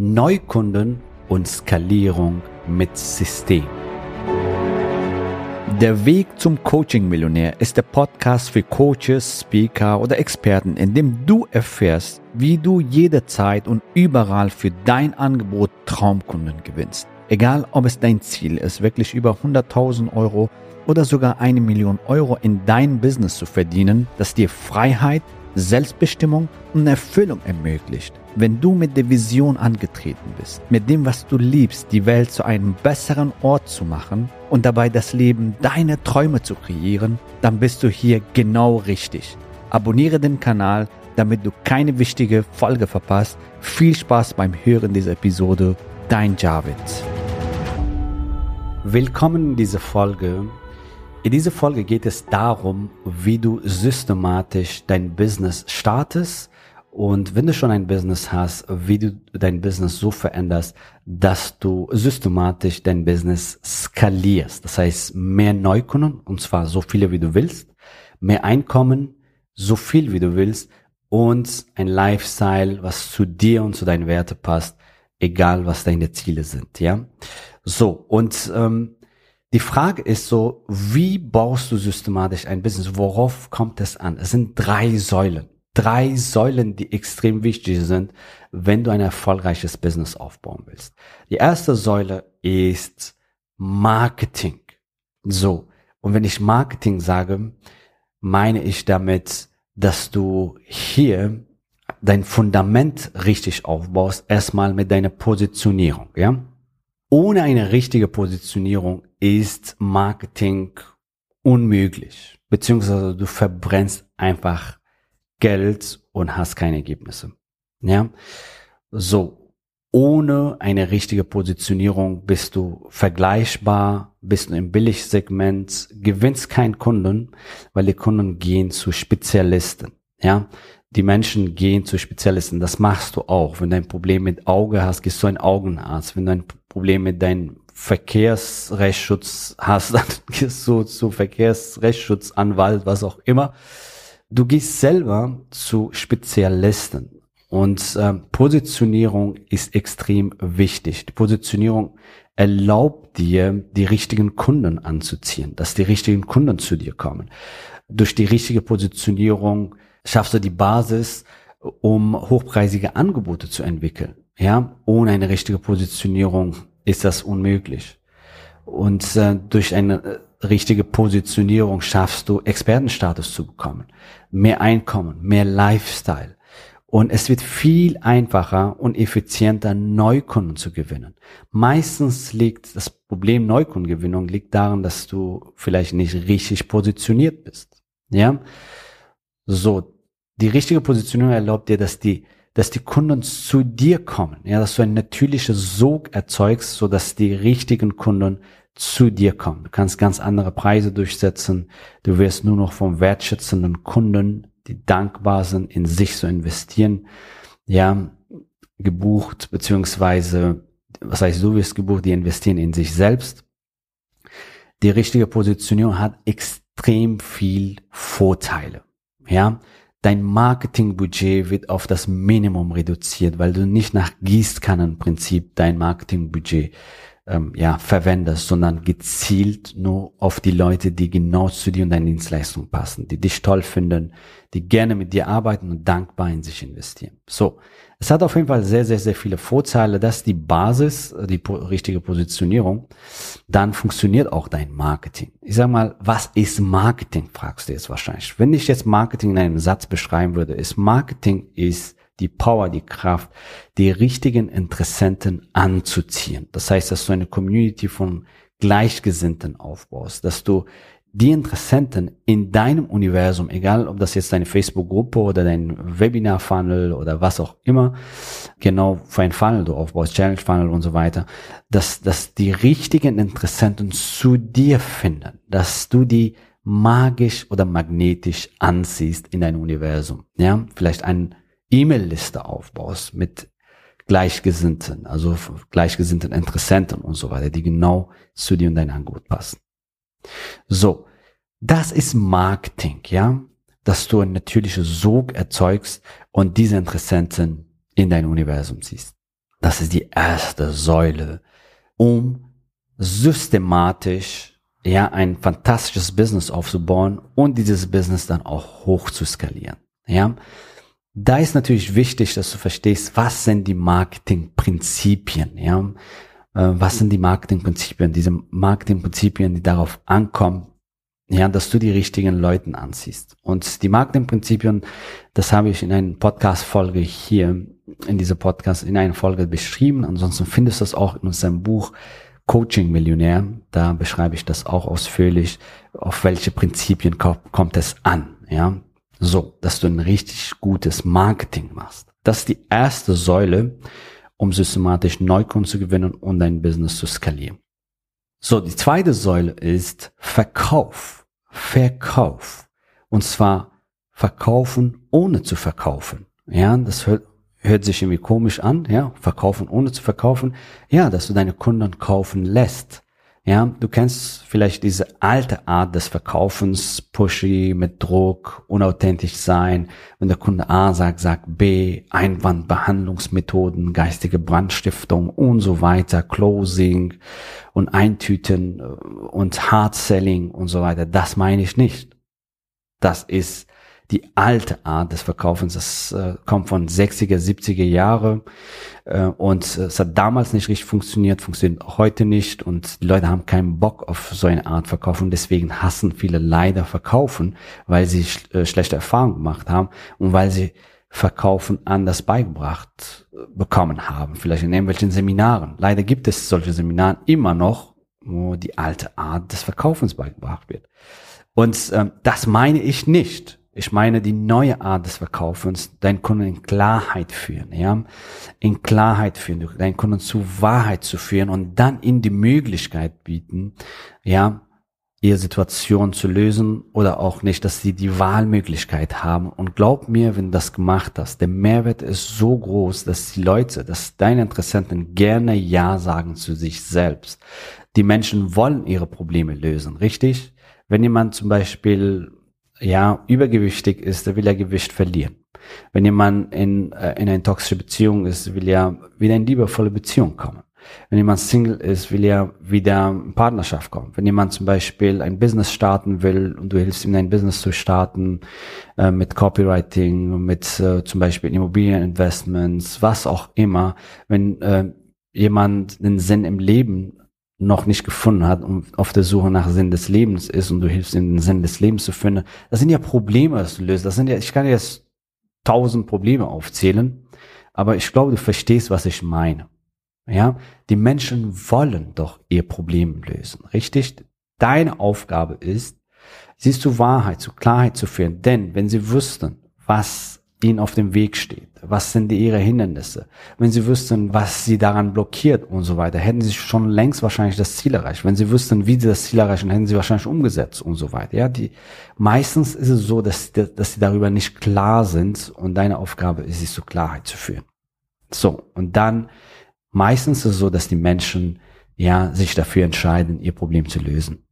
Neukunden und Skalierung mit System. Der Weg zum Coaching-Millionär ist der Podcast für Coaches, Speaker oder Experten, in dem du erfährst, wie du jederzeit und überall für dein Angebot Traumkunden gewinnst. Egal, ob es dein Ziel ist, wirklich über 100.000 Euro oder sogar eine Million Euro in dein Business zu verdienen, das dir Freiheit, Selbstbestimmung und Erfüllung ermöglicht. Wenn du mit der Vision angetreten bist, mit dem, was du liebst, die Welt zu einem besseren Ort zu machen und dabei das Leben deiner Träume zu kreieren, dann bist du hier genau richtig. Abonniere den Kanal, damit du keine wichtige Folge verpasst. Viel Spaß beim Hören dieser Episode. Dein Javid. Willkommen in dieser Folge in dieser Folge geht es darum, wie du systematisch dein Business startest und wenn du schon ein Business hast, wie du dein Business so veränderst, dass du systematisch dein Business skalierst. Das heißt, mehr Neukunden, und zwar so viele wie du willst, mehr Einkommen, so viel wie du willst und ein Lifestyle, was zu dir und zu deinen Werten passt, egal was deine Ziele sind, ja. So, und ähm, die Frage ist so, wie baust du systematisch ein Business? Worauf kommt es an? Es sind drei Säulen. Drei Säulen, die extrem wichtig sind, wenn du ein erfolgreiches Business aufbauen willst. Die erste Säule ist Marketing. So. Und wenn ich Marketing sage, meine ich damit, dass du hier dein Fundament richtig aufbaust, erstmal mit deiner Positionierung, ja? Ohne eine richtige Positionierung ist Marketing unmöglich, beziehungsweise du verbrennst einfach Geld und hast keine Ergebnisse. Ja, so ohne eine richtige Positionierung bist du vergleichbar, bist du im Billigsegment, gewinnst keinen Kunden, weil die Kunden gehen zu Spezialisten. Ja, die Menschen gehen zu Spezialisten. Das machst du auch. Wenn du ein Problem mit Auge hast, gehst du einen Augenarzt. Wenn du ein Problem mit deinem Verkehrsrechtsschutz hast, dann gehst du zu Verkehrsrechtsschutzanwalt, was auch immer. Du gehst selber zu Spezialisten. Und äh, Positionierung ist extrem wichtig. Die Positionierung erlaubt dir, die richtigen Kunden anzuziehen, dass die richtigen Kunden zu dir kommen. Durch die richtige Positionierung schaffst du die Basis, um hochpreisige Angebote zu entwickeln. Ja, ohne eine richtige Positionierung ist das unmöglich. Und äh, durch eine äh, richtige Positionierung schaffst du Expertenstatus zu bekommen, mehr Einkommen, mehr Lifestyle. Und es wird viel einfacher und effizienter, Neukunden zu gewinnen. Meistens liegt das Problem Neukundengewinnung liegt daran, dass du vielleicht nicht richtig positioniert bist. Ja, so die richtige Positionierung erlaubt dir, dass die dass die Kunden zu dir kommen, ja, dass du ein natürliches Sog erzeugst, so dass die richtigen Kunden zu dir kommen. Du kannst ganz andere Preise durchsetzen. Du wirst nur noch vom wertschätzenden Kunden, die dankbar sind, in sich zu investieren, ja, gebucht, beziehungsweise, was heißt, du wirst gebucht, die investieren in sich selbst. Die richtige Positionierung hat extrem viel Vorteile, ja. Dein Marketingbudget wird auf das Minimum reduziert, weil du nicht nach Gießkannenprinzip dein Marketingbudget ähm, ja, verwendest, sondern gezielt nur auf die Leute, die genau zu dir und deinen Dienstleistungen passen, die dich toll finden, die gerne mit dir arbeiten und dankbar in sich investieren. So, es hat auf jeden Fall sehr, sehr, sehr viele Vorteile. Das ist die Basis, die richtige Positionierung. Dann funktioniert auch dein Marketing. Ich sag mal, was ist Marketing, fragst du jetzt wahrscheinlich. Wenn ich jetzt Marketing in einem Satz beschreiben würde, ist Marketing ist die Power, die Kraft, die richtigen Interessenten anzuziehen. Das heißt, dass du eine Community von Gleichgesinnten aufbaust, dass du die Interessenten in deinem Universum, egal ob das jetzt deine Facebook-Gruppe oder dein Webinar-Funnel oder was auch immer, genau für ein Funnel du aufbaust, Challenge-Funnel und so weiter, dass, dass die richtigen Interessenten zu dir finden, dass du die magisch oder magnetisch anziehst in dein Universum. Ja, vielleicht eine E-Mail-Liste aufbaust mit Gleichgesinnten, also gleichgesinnten Interessenten und so weiter, die genau zu dir und dein Angebot passen. So, das ist Marketing, ja, dass du ein natürliches Sog erzeugst und diese Interessenten in dein Universum ziehst. Das ist die erste Säule, um systematisch ja ein fantastisches Business aufzubauen und dieses Business dann auch hoch zu skalieren. Ja, da ist natürlich wichtig, dass du verstehst, was sind die Marketingprinzipien. Ja, äh, was sind die Marketingprinzipien? Diese Marketingprinzipien, die darauf ankommen, ja, dass du die richtigen Leuten anziehst. Und die Marketingprinzipien, das habe ich in einer Podcast-Folge hier, in dieser Podcast, in einer Folge beschrieben. Ansonsten findest du das auch in unserem Buch Coaching Millionär. Da beschreibe ich das auch ausführlich, auf welche Prinzipien kommt es an, ja. So, dass du ein richtig gutes Marketing machst. Das ist die erste Säule, um systematisch Neukunden zu gewinnen und dein Business zu skalieren. So, die zweite Säule ist Verkauf. Verkauf. Und zwar verkaufen ohne zu verkaufen. Ja, das hört, hört sich irgendwie komisch an, ja, verkaufen ohne zu verkaufen. Ja, dass du deine Kunden kaufen lässt. Ja, du kennst vielleicht diese alte Art des Verkaufens, pushy, mit Druck, unauthentisch sein. Wenn der Kunde A sagt, sagt B, Einwandbehandlungsmethoden, geistige Brandstiftung und so weiter, Closing und Eintüten äh, und Hard Selling und so weiter. Das meine ich nicht. Das ist die alte Art des Verkaufens. Das äh, kommt von 60er, 70er Jahre äh, und äh, es hat damals nicht richtig funktioniert, funktioniert heute nicht und die Leute haben keinen Bock auf so eine Art Verkauf und deswegen hassen viele leider Verkaufen, weil sie sch äh, schlechte Erfahrungen gemacht haben und weil sie Verkaufen anders beigebracht äh, bekommen haben, vielleicht in irgendwelchen Seminaren. Leider gibt es solche Seminare immer noch, wo die alte Art des Verkaufens beigebracht wird. Und ähm, das meine ich nicht. Ich meine die neue Art des Verkaufens, deinen Kunden in Klarheit führen, ja, in Klarheit führen, deinen Kunden zu Wahrheit zu führen und dann ihnen die Möglichkeit bieten, ja, ihre Situation zu lösen oder auch nicht, dass sie die Wahlmöglichkeit haben. Und glaub mir, wenn du das gemacht hast, der Mehrwert ist so groß, dass die Leute, dass deine Interessenten gerne Ja sagen zu sich selbst. Die Menschen wollen ihre Probleme lösen, richtig? Wenn jemand zum Beispiel ja, übergewichtig ist, der will ja Gewicht verlieren. Wenn jemand in, äh, in eine toxische Beziehung ist, will er wieder in liebevolle Beziehung kommen. Wenn jemand Single ist, will er wieder in Partnerschaft kommen. Wenn jemand zum Beispiel ein Business starten will und du hilfst ihm ein Business zu starten äh, mit Copywriting, mit äh, zum Beispiel Immobilieninvestments, was auch immer, wenn äh, jemand den Sinn im Leben noch nicht gefunden hat und auf der Suche nach Sinn des Lebens ist und du hilfst ihm den Sinn des Lebens zu finden, das sind ja Probleme, das du löst. Das sind ja, ich kann jetzt tausend Probleme aufzählen, aber ich glaube, du verstehst, was ich meine. Ja, die Menschen wollen doch ihr Problem lösen, richtig? Deine Aufgabe ist, sie zu Wahrheit, zu Klarheit zu führen, denn wenn sie wüssten, was ihnen auf dem Weg steht. Was sind ihre Hindernisse? Wenn sie wüssten, was sie daran blockiert und so weiter, hätten sie schon längst wahrscheinlich das Ziel erreicht. Wenn sie wüssten, wie sie das Ziel erreichen, hätten sie wahrscheinlich umgesetzt und so weiter. Ja, die, meistens ist es so, dass, dass sie darüber nicht klar sind und deine Aufgabe ist, sie zur Klarheit zu führen. So. Und dann, meistens ist es so, dass die Menschen, ja, sich dafür entscheiden, ihr Problem zu lösen.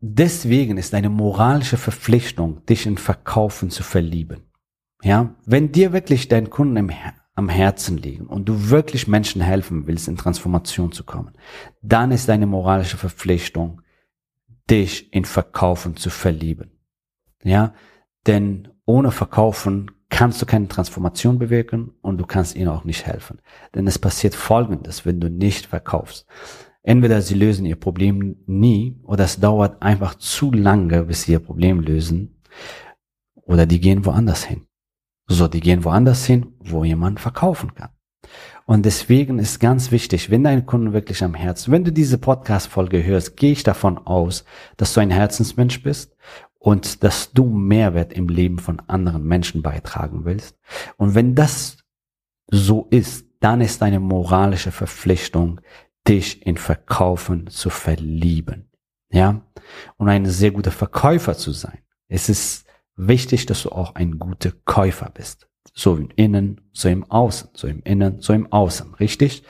Deswegen ist eine moralische Verpflichtung, dich in Verkaufen zu verlieben. Ja, wenn dir wirklich dein Kunden im, am Herzen liegen und du wirklich Menschen helfen willst, in Transformation zu kommen, dann ist deine moralische Verpflichtung, dich in Verkaufen zu verlieben. Ja, denn ohne Verkaufen kannst du keine Transformation bewirken und du kannst ihnen auch nicht helfen. Denn es passiert Folgendes, wenn du nicht verkaufst. Entweder sie lösen ihr Problem nie oder es dauert einfach zu lange, bis sie ihr Problem lösen oder die gehen woanders hin. So, die gehen woanders hin, wo jemand verkaufen kann. Und deswegen ist ganz wichtig, wenn dein Kunden wirklich am Herzen, wenn du diese Podcast-Folge hörst, gehe ich davon aus, dass du ein Herzensmensch bist und dass du Mehrwert im Leben von anderen Menschen beitragen willst. Und wenn das so ist, dann ist deine moralische Verpflichtung, dich in Verkaufen zu verlieben. Ja? Und ein sehr guter Verkäufer zu sein. Es ist wichtig, dass du auch ein guter Käufer bist. So im Innen, so im Außen, so im Innen, so im Außen, richtig?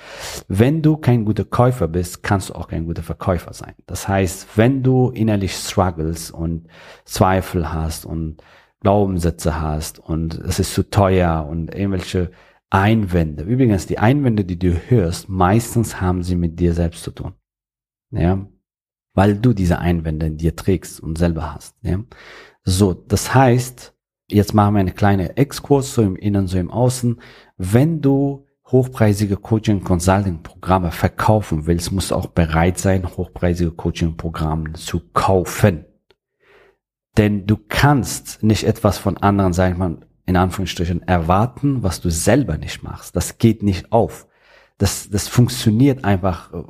Wenn du kein guter Käufer bist, kannst du auch kein guter Verkäufer sein. Das heißt, wenn du innerlich struggles und Zweifel hast und Glaubenssätze hast und es ist zu teuer und irgendwelche Einwände. Übrigens, die Einwände, die du hörst, meistens haben sie mit dir selbst zu tun. Ja, weil du diese Einwände in dir trägst und selber hast. Ja? So, das heißt, jetzt machen wir eine kleine Exkurs, so im Innen, so im Außen. Wenn du hochpreisige Coaching Consulting Programme verkaufen willst, musst du auch bereit sein, hochpreisige Coaching Programme zu kaufen. Denn du kannst nicht etwas von anderen, sag ich mal, in Anführungsstrichen erwarten, was du selber nicht machst. Das geht nicht auf. Das, das funktioniert einfach äh,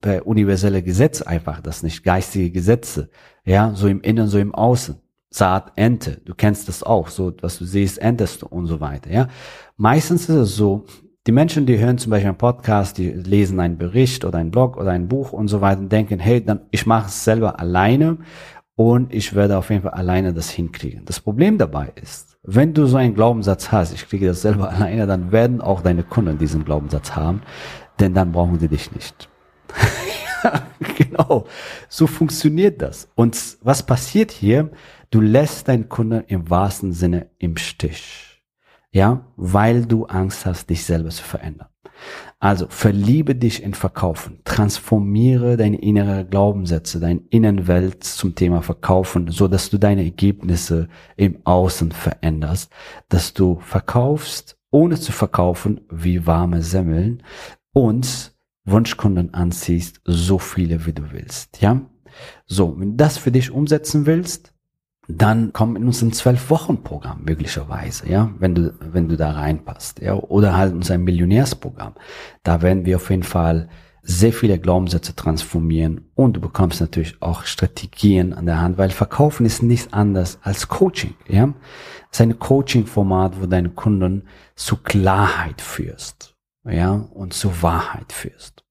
per universelle Gesetz einfach, das nicht geistige Gesetze. Ja, so im Innen, so im Außen. Saat, Ente. Du kennst das auch. So, was du siehst, entest du und so weiter. Ja, meistens ist es so, die Menschen, die hören zum Beispiel einen Podcast, die lesen einen Bericht oder einen Blog oder ein Buch und so weiter und denken, hey, dann ich mache es selber alleine und ich werde auf jeden Fall alleine das hinkriegen. Das Problem dabei ist, wenn du so einen Glaubenssatz hast, ich kriege das selber alleine, dann werden auch deine Kunden diesen Glaubenssatz haben, denn dann brauchen die dich nicht. genau, so funktioniert das. Und was passiert hier? Du lässt deinen Kunden im wahrsten Sinne im Stich. Ja, weil du Angst hast, dich selber zu verändern. Also verliebe dich in Verkaufen, transformiere deine innere Glaubenssätze, deine Innenwelt zum Thema Verkaufen, so dass du deine Ergebnisse im Außen veränderst, dass du verkaufst, ohne zu verkaufen, wie warme Semmeln und Wunschkunden anziehst, so viele wie du willst, ja? So, wenn du das für dich umsetzen willst, dann komm in unserem zwölf Wochen Programm möglicherweise, ja, wenn du wenn du da reinpasst, ja, oder halt unser Millionärsprogramm. Da werden wir auf jeden Fall sehr viele Glaubenssätze transformieren und du bekommst natürlich auch Strategien an der Hand, weil Verkaufen ist nichts anderes als Coaching, ja. Es ist ein Coaching-Format, wo deine Kunden zu Klarheit führst, ja, und zu Wahrheit führst.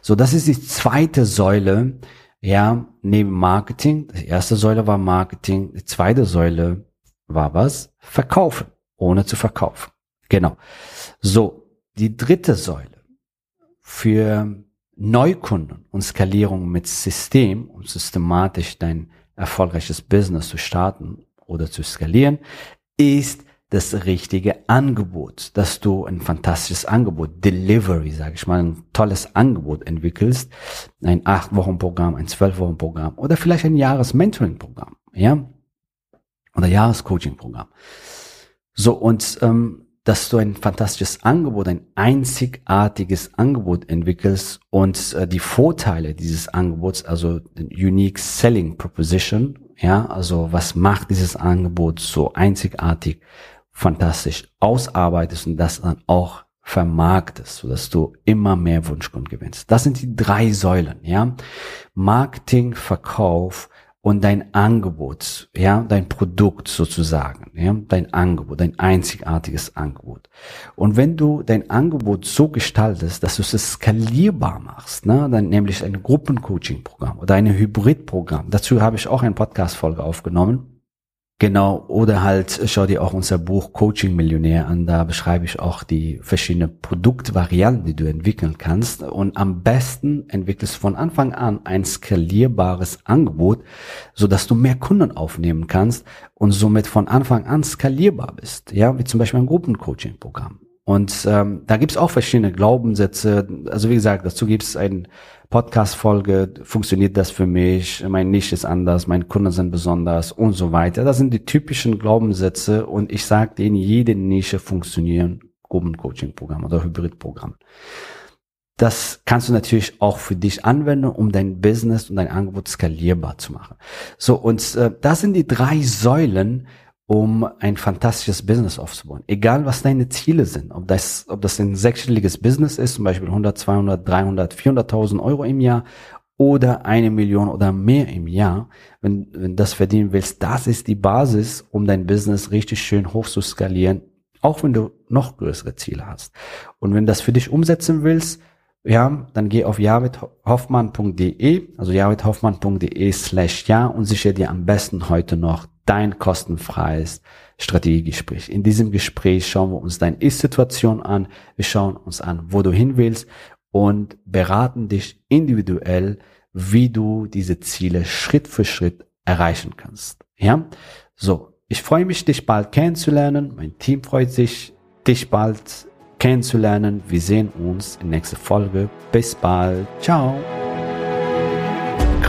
So, das ist die zweite Säule, ja, neben Marketing, die erste Säule war Marketing, die zweite Säule war was? Verkaufen, ohne zu verkaufen. Genau. So, die dritte Säule für Neukunden und Skalierung mit System und systematisch dein erfolgreiches Business zu starten oder zu skalieren, ist das richtige Angebot, dass du ein fantastisches Angebot, Delivery, sage ich mal, ein tolles Angebot entwickelst, ein acht Wochen Programm, ein zwölf Wochen Programm oder vielleicht ein Jahres Mentoring Programm, ja, oder Jahres Coaching Programm. So und ähm, dass du ein fantastisches Angebot, ein einzigartiges Angebot entwickelst und äh, die Vorteile dieses Angebots, also Unique Selling Proposition, ja, also was macht dieses Angebot so einzigartig, fantastisch ausarbeitest und das dann auch vermarktest, sodass du immer mehr Wunschkunden gewinnst. Das sind die drei Säulen, ja. Marketing, Verkauf und dein Angebot, ja, dein Produkt sozusagen, ja, dein Angebot, dein einzigartiges Angebot. Und wenn du dein Angebot so gestaltest, dass du es skalierbar machst, ne, dann nämlich ein Gruppencoaching-Programm oder ein Hybrid-Programm. Dazu habe ich auch eine Podcast-Folge aufgenommen Genau, oder halt schau dir auch unser Buch Coaching Millionär an, da beschreibe ich auch die verschiedenen Produktvarianten, die du entwickeln kannst. Und am besten entwickelst von Anfang an ein skalierbares Angebot, so dass du mehr Kunden aufnehmen kannst und somit von Anfang an skalierbar bist, ja, wie zum Beispiel ein Gruppencoaching Programm. Und ähm, da gibt's auch verschiedene Glaubenssätze. Also wie gesagt, dazu gibt's ein Podcast-Folge, funktioniert das für mich, mein Nisch ist anders, meine Kunden sind besonders und so weiter. Das sind die typischen Glaubenssätze und ich sage denen, jede Nische funktionieren Gruppencoaching-Programm oder Hybrid-Programm. Das kannst du natürlich auch für dich anwenden, um dein Business und dein Angebot skalierbar zu machen. So, und äh, das sind die drei Säulen, um ein fantastisches Business aufzubauen. Egal was deine Ziele sind, ob das, ob das ein sechsstelliges Business ist, zum Beispiel 100, 200, 300, 400.000 Euro im Jahr oder eine Million oder mehr im Jahr, wenn, wenn das verdienen willst, das ist die Basis, um dein Business richtig schön hoch zu skalieren, auch wenn du noch größere Ziele hast. Und wenn das für dich umsetzen willst, ja, dann geh auf javidhoffmann.de, also javidhoffmann.de slash ja und sichere dir am besten heute noch dein kostenfreies Strategiegespräch. In diesem Gespräch schauen wir uns deine Ist-Situation an, wir schauen uns an, wo du hin willst und beraten dich individuell, wie du diese Ziele Schritt für Schritt erreichen kannst. Ja, so. Ich freue mich, dich bald kennenzulernen. Mein Team freut sich, dich bald kennenzulernen. Wir sehen uns in der nächsten Folge. Bis bald. Ciao.